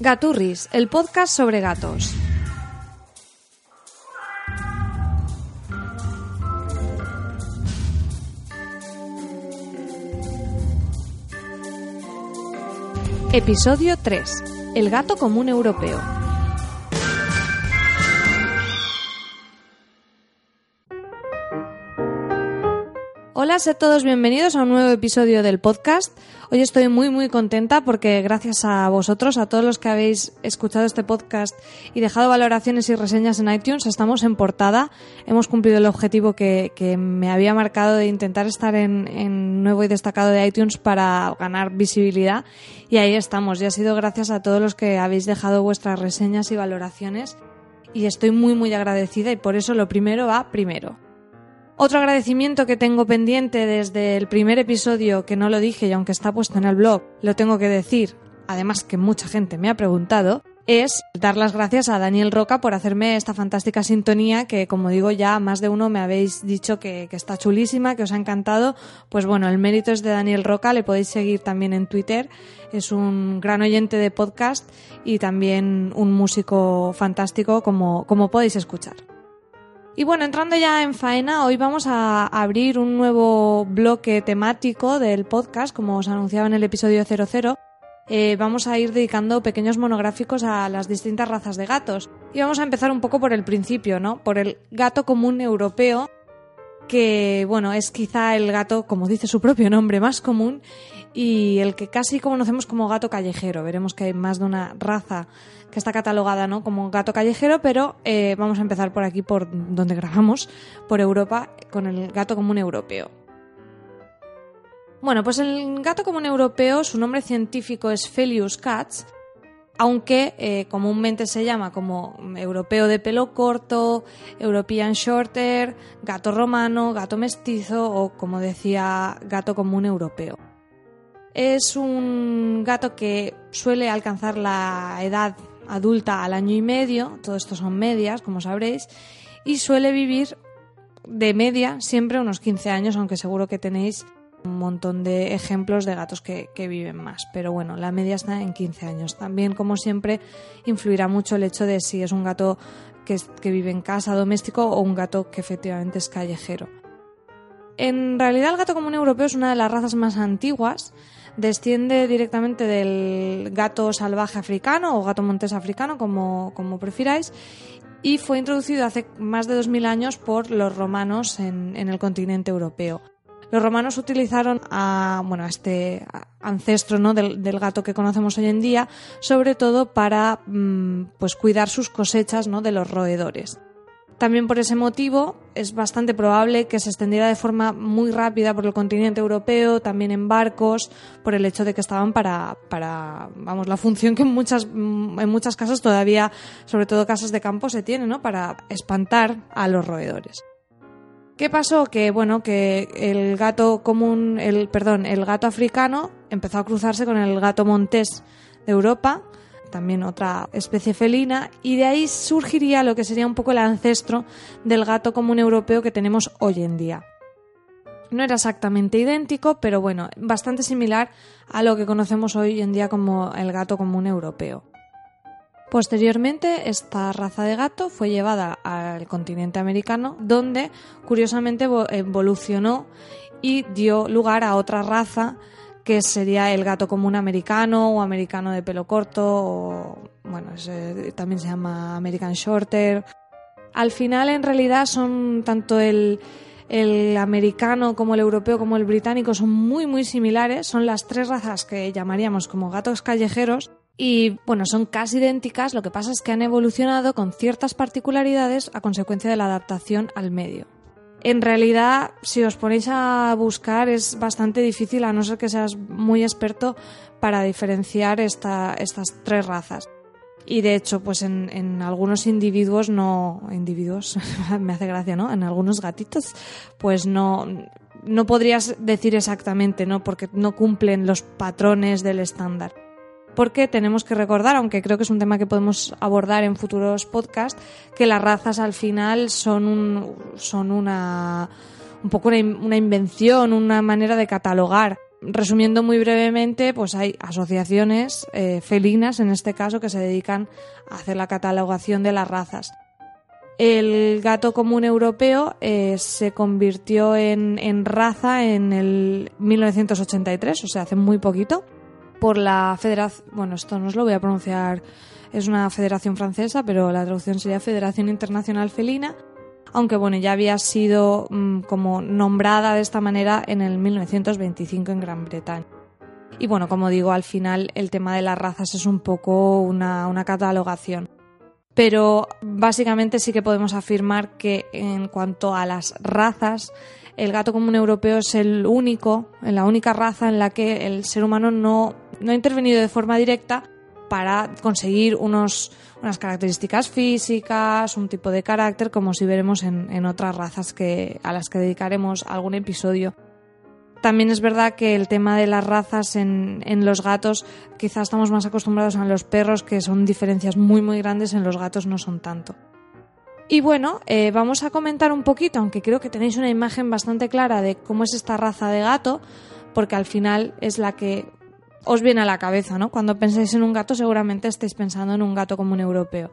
Gaturris, el podcast sobre gatos. Episodio 3. El gato común europeo. Hola a todos, bienvenidos a un nuevo episodio del podcast. Hoy estoy muy muy contenta porque gracias a vosotros, a todos los que habéis escuchado este podcast y dejado valoraciones y reseñas en iTunes, estamos en portada. Hemos cumplido el objetivo que, me había marcado de intentar estar en nuevo y destacado de iTunes para ganar visibilidad y ahí estamos. Y ha sido gracias a todos los que habéis dejado vuestras reseñas y valoraciones y estoy muy muy agradecida y por eso lo primero va primero. Otro agradecimiento que tengo pendiente desde el primer episodio, que no lo dije y aunque está puesto en el blog, lo tengo que decir, además que mucha gente me ha preguntado, es dar las gracias a Daniel Roca por hacerme esta fantástica sintonía que, como digo, ya más de uno me habéis dicho que, está chulísima, que os ha encantado. Pues bueno, el mérito es de Daniel Roca, le podéis seguir también en Twitter. Es un gran oyente de podcast y también un músico fantástico, como, como podéis escuchar. Y bueno, entrando ya en faena, hoy vamos a abrir un nuevo bloque temático del podcast, como os anunciaba en el episodio 00. Eh, vamos a ir dedicando pequeños monográficos a las distintas razas de gatos. Y vamos a empezar un poco por el principio, ¿no? Por el gato común europeo, que, bueno, es quizá el gato, como dice su propio nombre, más común y el que casi conocemos como gato callejero. Veremos que hay más de una raza que está catalogada ¿no? como gato callejero, pero eh, vamos a empezar por aquí, por donde grabamos, por Europa, con el gato común europeo. Bueno, pues el gato común europeo, su nombre científico es Felius cats, aunque eh, comúnmente se llama como europeo de pelo corto, European Shorter, gato romano, gato mestizo o, como decía, gato común europeo. Es un gato que suele alcanzar la edad adulta al año y medio, todo esto son medias, como sabréis, y suele vivir de media siempre unos 15 años, aunque seguro que tenéis un montón de ejemplos de gatos que, viven más. Pero bueno, la media está en 15 años. También, como siempre, influirá mucho el hecho de si es un gato que, que vive en casa doméstico o un gato que efectivamente es callejero. En realidad el gato común europeo es una de las razas más antiguas desciende directamente del gato salvaje africano o gato montés africano, como, como prefiráis, y fue introducido hace más de 2.000 años por los romanos en, el continente europeo. Los romanos utilizaron a, bueno, este ancestro ¿no? del, gato que conocemos hoy en día, sobre todo para mm, pues, cuidar sus cosechas ¿no? de los roedores. También por ese motivo es bastante probable que se extendiera de forma muy rápida por el continente europeo, también en barcos, por el hecho de que estaban para, para vamos, la función que en muchas, en muchas casas todavía, sobre todo casas de campo, se tiene, ¿no? Para espantar a los roedores. ¿Qué pasó? Que bueno, que el gato común, el, perdón, el gato africano empezó a cruzarse con el gato montés de Europa también otra especie felina, y de ahí surgiría lo que sería un poco el ancestro del gato común europeo que tenemos hoy en día. No era exactamente idéntico, pero bueno, bastante similar a lo que conocemos hoy en día como el gato común europeo. Posteriormente, esta raza de gato fue llevada al continente americano, donde curiosamente evolucionó y dio lugar a otra raza que sería el gato común americano o americano de pelo corto, o bueno, también se llama American Shorter. Al final, en realidad, son tanto el, el americano como el europeo como el británico son muy muy similares, son las tres razas que llamaríamos como gatos callejeros y bueno, son casi idénticas, lo que pasa es que han evolucionado con ciertas particularidades a consecuencia de la adaptación al medio. En realidad, si os ponéis a buscar, es bastante difícil, a no ser que seas muy experto, para diferenciar esta, estas tres razas. Y de hecho, pues en, en, algunos individuos no. Individuos, me hace gracia, ¿no? En algunos gatitos, pues no. No podrías decir exactamente, ¿no? Porque no cumplen los patrones del estándar. Porque tenemos que recordar, aunque creo que es un tema que podemos abordar en futuros podcasts, que las razas al final son, un, son una, un poco una, invención, una manera de catalogar resumiendo muy brevemente, pues hay asociaciones eh, felinas, en este caso, que se dedican a hacer la catalogación de las razas. El gato común europeo eh, se convirtió en, en, raza en el 1983, o sea, hace muy poquito, por la Federación, bueno, esto no os lo voy a pronunciar, es una federación francesa, pero la traducción sería Federación Internacional Felina, aunque bueno, ya había sido mmm, como nombrada de esta manera en el 1925 en Gran Bretaña. Y bueno, como digo, al final el tema de las razas es un poco una, una catalogación. Pero básicamente sí que podemos afirmar que en cuanto a las razas, el gato común europeo es el único, la única raza en la que el ser humano no, no ha intervenido de forma directa para conseguir unos, unas características físicas, un tipo de carácter, como si veremos en, en otras razas que, a las que dedicaremos algún episodio. También es verdad que el tema de las razas en, en, los gatos, quizás estamos más acostumbrados a los perros, que son diferencias muy muy grandes, en los gatos no son tanto. Y bueno, eh, vamos a comentar un poquito, aunque creo que tenéis una imagen bastante clara de cómo es esta raza de gato, porque al final es la que os viene a la cabeza, ¿no? Cuando pensáis en un gato seguramente estáis pensando en un gato como un europeo.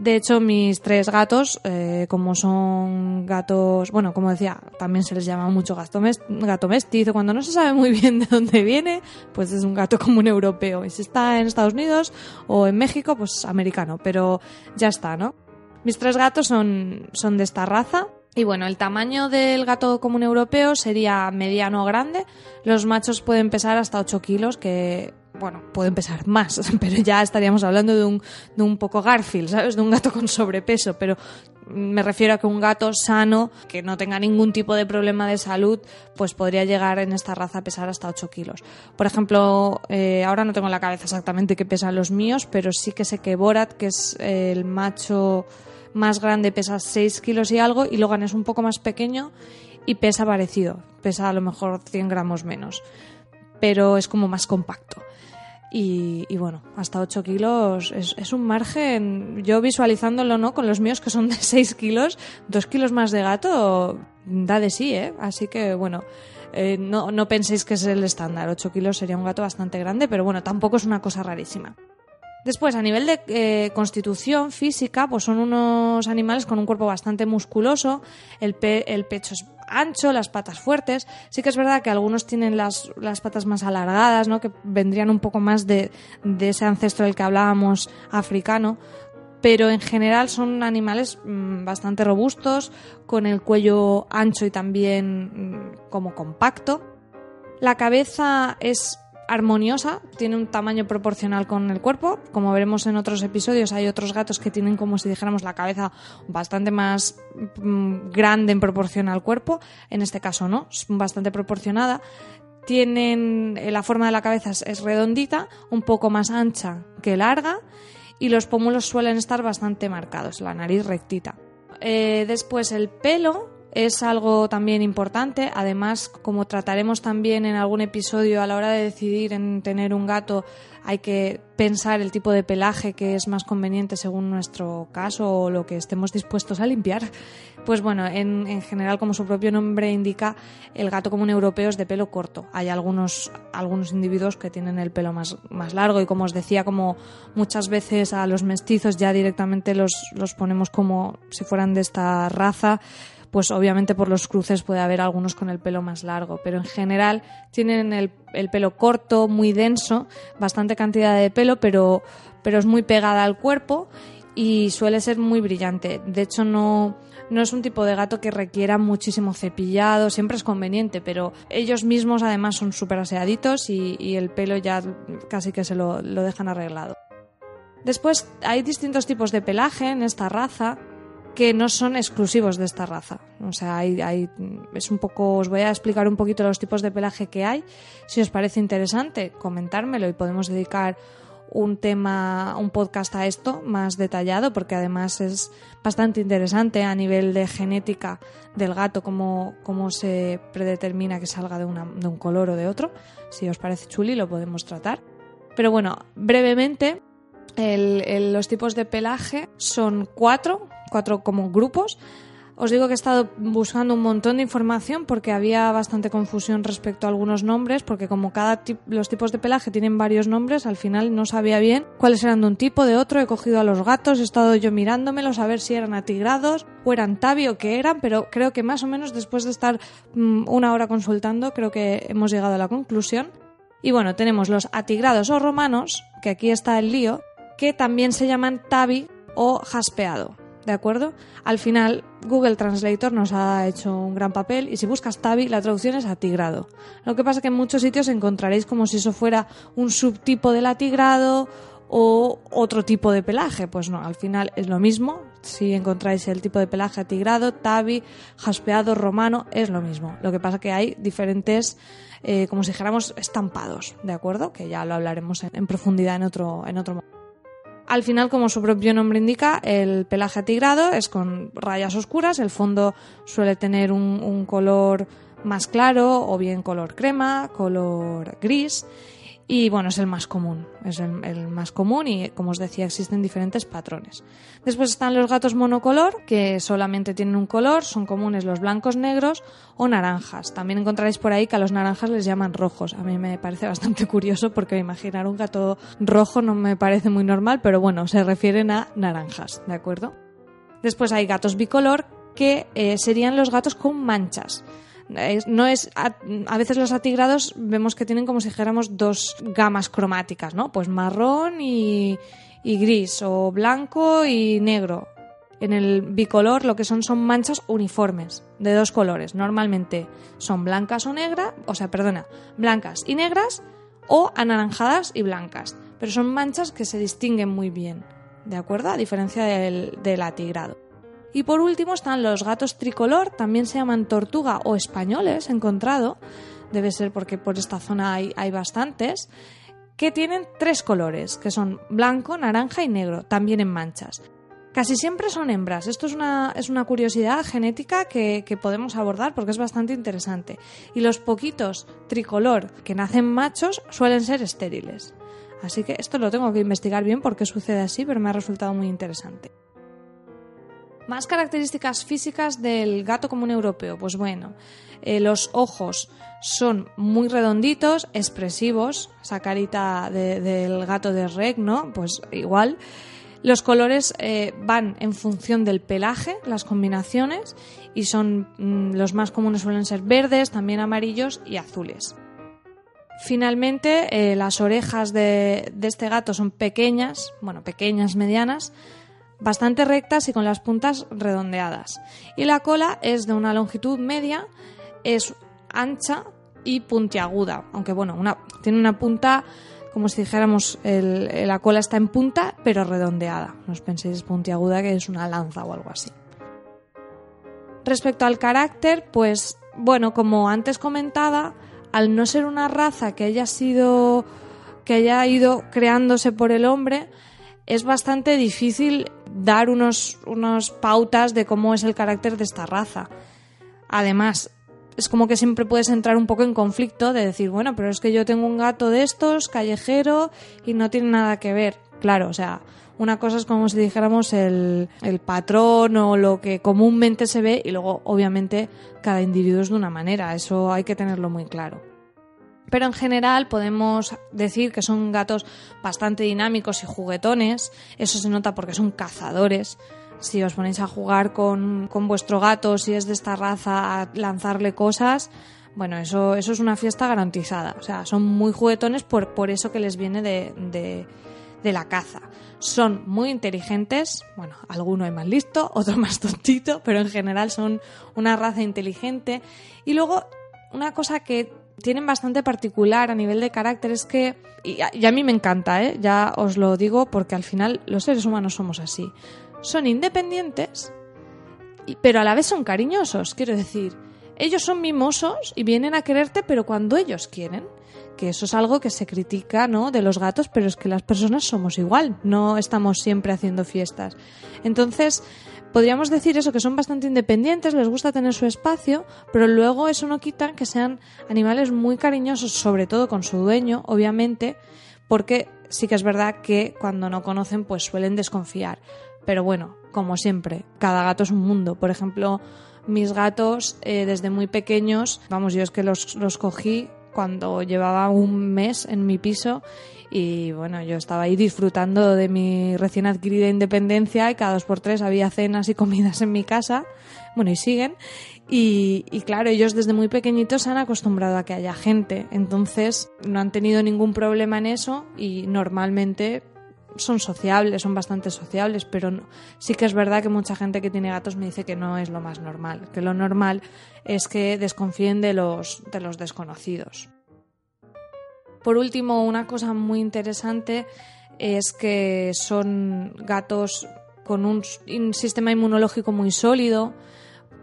De hecho, mis tres gatos, eh, como son gatos, bueno, como decía, también se les llama mucho gato, gato mestizo. Cuando no se sabe muy bien de dónde viene, pues es un gato como un europeo. Y si está en Estados Unidos o en México, pues americano. Pero ya está, ¿no? Mis tres gatos son, son de esta raza. Y bueno, el tamaño del gato común europeo sería mediano o grande. Los machos pueden pesar hasta 8 kilos, que, bueno, pueden pesar más, pero ya estaríamos hablando de un, de un poco Garfield, ¿sabes? De un gato con sobrepeso, pero me refiero a que un gato sano, que no tenga ningún tipo de problema de salud, pues podría llegar en esta raza a pesar hasta 8 kilos. Por ejemplo, eh, ahora no tengo en la cabeza exactamente qué pesan los míos, pero sí que sé que Borat, que es el macho más grande pesa 6 kilos y algo y Logan es un poco más pequeño y pesa parecido, pesa a lo mejor 100 gramos menos, pero es como más compacto. Y, y bueno, hasta 8 kilos es, un margen, yo visualizándolo no con los míos que son de 6 kilos, 2 kilos más de gato da de sí, ¿eh? Así que bueno, eh, no, no penséis que es el estándar, 8 kilos sería un gato bastante grande, pero bueno, tampoco es una cosa rarísima. Después, a nivel de eh, constitución física, pues son unos animales con un cuerpo bastante musculoso, el, pe el, pecho es ancho, las patas fuertes. Sí que es verdad que algunos tienen las, las patas más alargadas, ¿no? que vendrían un poco más de, de, ese ancestro del que hablábamos africano. Pero en general son animales mmm, bastante robustos, con el cuello ancho y también mmm, como compacto. La cabeza es armoniosa, tiene un tamaño proporcional con el cuerpo. Como veremos en otros episodios, hay otros gatos que tienen como si dijéramos la cabeza bastante más mmm, grande en proporción al cuerpo. En este caso no, es bastante proporcionada. Tienen eh, la forma de la cabeza es redondita, un poco más ancha que larga y los pómulos suelen estar bastante marcados, la nariz rectita. Eh, después el pelo es algo también importante. Además, como trataremos también en algún episodio, a la hora de decidir en tener un gato, hay que pensar el tipo de pelaje que es más conveniente según nuestro caso o lo que estemos dispuestos a limpiar. Pues bueno, en, en general, como su propio nombre indica, el gato común europeo es de pelo corto. Hay algunos, algunos individuos que tienen el pelo más, más largo y como os decía, como muchas veces a los mestizos ya directamente los, los ponemos como si fueran de esta raza pues obviamente por los cruces puede haber algunos con el pelo más largo, pero en general tienen el, el pelo corto, muy denso, bastante cantidad de pelo, pero, pero es muy pegada al cuerpo y suele ser muy brillante. De hecho, no, no es un tipo de gato que requiera muchísimo cepillado, siempre es conveniente, pero ellos mismos además son súper aseaditos y, y, el pelo ya casi que se lo, lo dejan arreglado. Después hay distintos tipos de pelaje en esta raza que no son exclusivos de esta raza. O sea, hay, hay, es un poco, os voy a explicar un poquito los tipos de pelaje que hay. Si os parece interesante, comentármelo y podemos dedicar un tema, un podcast a esto más detallado, porque además es bastante interesante a nivel de genética del gato, cómo, cómo se predetermina que salga de, una, de un color o de otro. Si os parece chuli, lo podemos tratar. Pero bueno, brevemente, los tipos de pelaje son cuatro, cuatro como grupos. Os digo que he estado buscando un montón de información porque había bastante confusión respecto a algunos nombres, porque como cada los tipos de pelaje tienen varios nombres, al final no sabía bien cuáles eran de un tipo, de otro. He cogido a los gatos, he estado yo mirándomelos a ver si eran atigrados o eran tabi o qué eran, pero creo que más o menos después de estar mm, una hora consultando, creo que hemos llegado a la conclusión. Y bueno, tenemos los atigrados o romanos, que aquí está el lío, que también se llaman tabi o jaspeado. ¿De acuerdo? Al final, Google Translator nos ha hecho un gran papel y si buscas tabi, la traducción es atigrado. Lo que pasa es que en muchos sitios encontraréis como si eso fuera un subtipo del atigrado o otro tipo de pelaje. Pues no, al final es lo mismo. Si encontráis el tipo de pelaje atigrado, tabi, jaspeado, romano, es lo mismo. Lo que pasa es que hay diferentes, eh, como si dijéramos, estampados, ¿de acuerdo? Que ya lo hablaremos en, profundidad en otro, en otro momento. Al final, como su propio nombre indica, el pelaje atigrado es con rayas oscuras, el fondo suele tener un, color más claro o bien color crema, color gris y bueno, es el más común, es el, más común y como os decía existen diferentes patrones. Después están los gatos monocolor, que solamente tienen un color, son comunes los blancos, negros o naranjas. También encontraréis por ahí que a los naranjas les llaman rojos. A mí me parece bastante curioso porque imaginar un gato rojo no me parece muy normal, pero bueno, se refieren a naranjas, ¿de acuerdo? Después hay gatos bicolor, que eh, serían los gatos con manchas no es a, veces los atigrados vemos que tienen como si dijéramos dos gamas cromáticas, ¿no? Pues marrón y, gris o blanco y negro. En el bicolor lo que son son manchas uniformes de dos colores. Normalmente son blancas o negras, o sea, perdona, blancas y negras o anaranjadas y blancas. Pero son manchas que se distinguen muy bien, ¿de acuerdo? A diferencia del, del atigrado. Y por último están los gatos tricolor, también se llaman tortuga o españoles, encontrado, debe ser porque por esta zona hay, hay bastantes, que tienen tres colores, que son blanco, naranja y negro, también en manchas. Casi siempre son hembras. Esto es una, es una curiosidad genética que, que, podemos abordar porque es bastante interesante. Y los poquitos tricolor que nacen machos suelen ser estériles. Así que esto lo tengo que investigar bien porque sucede así, pero me ha resultado muy interesante. Más características físicas del gato común europeo. Pues bueno, eh, los ojos son muy redonditos, expresivos, esa carita del gato de Reg, ¿no? Pues igual. Los colores eh, van en función del pelaje, las combinaciones, y son mm, los más comunes suelen ser verdes, también amarillos y azules. Finalmente, eh, las orejas de, de, este gato son pequeñas, bueno, pequeñas, medianas, bastante rectas y con las puntas redondeadas. Y la cola es de una longitud media, es ancha y puntiaguda, aunque bueno, una, tiene una punta como si dijéramos la cola está en punta pero redondeada. No os penséis puntiaguda que es una lanza o algo así. Respecto al carácter, pues bueno, como antes comentaba, al no ser una raza que haya sido que haya ido creándose por el hombre, es bastante difícil dar unos, pautas de cómo es el carácter de esta raza. Además, es como que siempre puedes entrar un poco en conflicto de decir, bueno, pero es que yo tengo un gato de estos, callejero, y no tiene nada que ver. Claro, o sea, una cosa es como si dijéramos el, el patrón o lo que comúnmente se ve y luego obviamente cada individuo es de una manera, eso hay que tenerlo muy claro. Pero en general podemos decir que son gatos bastante dinámicos y juguetones. Eso se nota porque son cazadores. Si os ponéis a jugar con, vuestro gato, si es de esta raza, a lanzarle cosas, bueno, eso, eso es una fiesta garantizada. O sea, son muy juguetones por, por eso que les viene de, de la caza. Son muy inteligentes, bueno, alguno es más listo, otro más tontito, pero en general son una raza inteligente. Y luego, una cosa que tienen bastante particular a nivel de carácter. Es que, y a, mí me encanta, ¿eh? ya os lo digo porque al final los seres humanos somos así. Son independientes, pero a la vez son cariñosos, quiero decir. Ellos son mimosos y vienen a quererte, pero cuando ellos quieren. Que eso es algo que se critica, ¿no? De los gatos, pero es que las personas somos igual, no estamos siempre haciendo fiestas. Entonces, podríamos decir eso, que son bastante independientes, les gusta tener su espacio, pero luego eso no quita que sean animales muy cariñosos, sobre todo con su dueño, obviamente, porque sí que es verdad que cuando no conocen, pues suelen desconfiar. Pero bueno, como siempre, cada gato es un mundo. Por ejemplo, mis gatos eh, desde muy pequeños, vamos, yo es que los, los cogí cuando llevaba un mes en mi piso y bueno, yo estaba ahí disfrutando de mi recién adquirida independencia y cada dos por tres había cenas y comidas en mi casa, bueno, y siguen. Y, claro, ellos desde muy pequeñitos han acostumbrado a que haya gente, entonces no han tenido ningún problema en eso y normalmente son sociables, son bastante sociables, pero sí que es verdad que mucha gente que tiene gatos me dice que no es lo más normal, que lo normal es que desconfíen de los, de los desconocidos. Por último, una cosa muy interesante es que son gatos con un, sistema inmunológico muy sólido,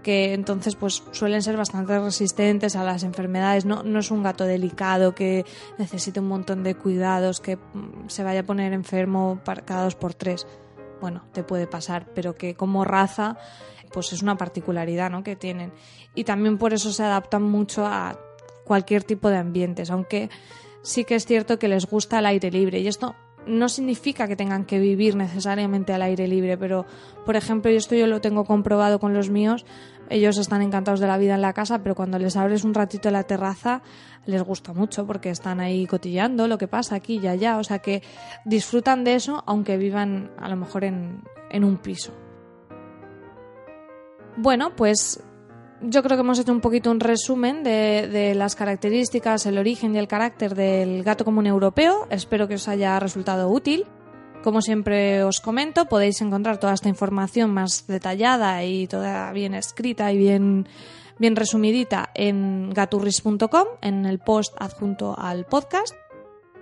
que entonces pues suelen ser bastante resistentes a las enfermedades. No, no es un gato delicado que necesite un montón de cuidados, que mm, se vaya a poner enfermo cada dos por tres. Bueno, te puede pasar, pero que como raza pues es una particularidad ¿no? que tienen. Y también por eso se adaptan mucho a cualquier tipo de ambientes, aunque sí que es cierto que les gusta el aire libre. Y esto no significa que tengan que vivir necesariamente al aire libre, pero por ejemplo, esto yo lo tengo comprobado con los míos, ellos están encantados de la vida en la casa, pero cuando les abres un ratito la terraza les gusta mucho porque están ahí cotillando lo que pasa aquí y allá, o sea que disfrutan de eso aunque vivan a lo mejor en, en un piso. Bueno, pues yo creo que hemos hecho un poquito un resumen de, las características, el origen y el carácter del gato común europeo. Espero que os haya resultado útil. Como siempre os comento, podéis encontrar toda esta información más detallada y toda bien escrita y bien, bien resumidita en gaturris.com, en el post adjunto al podcast.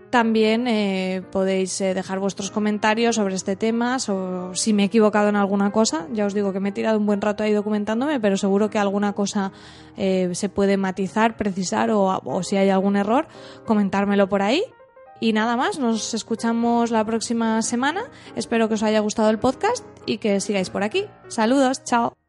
También eh, podéis eh, dejar vuestros comentarios sobre este tema, o si me he equivocado en alguna cosa. Ya os digo que me he tirado un buen rato ahí documentándome, pero seguro que alguna cosa eh, se puede matizar, precisar o, o si hay algún error, comentármelo por ahí. Y nada más, nos escuchamos la próxima semana. Espero que os haya gustado el podcast y que sigáis por aquí. Saludos, chao.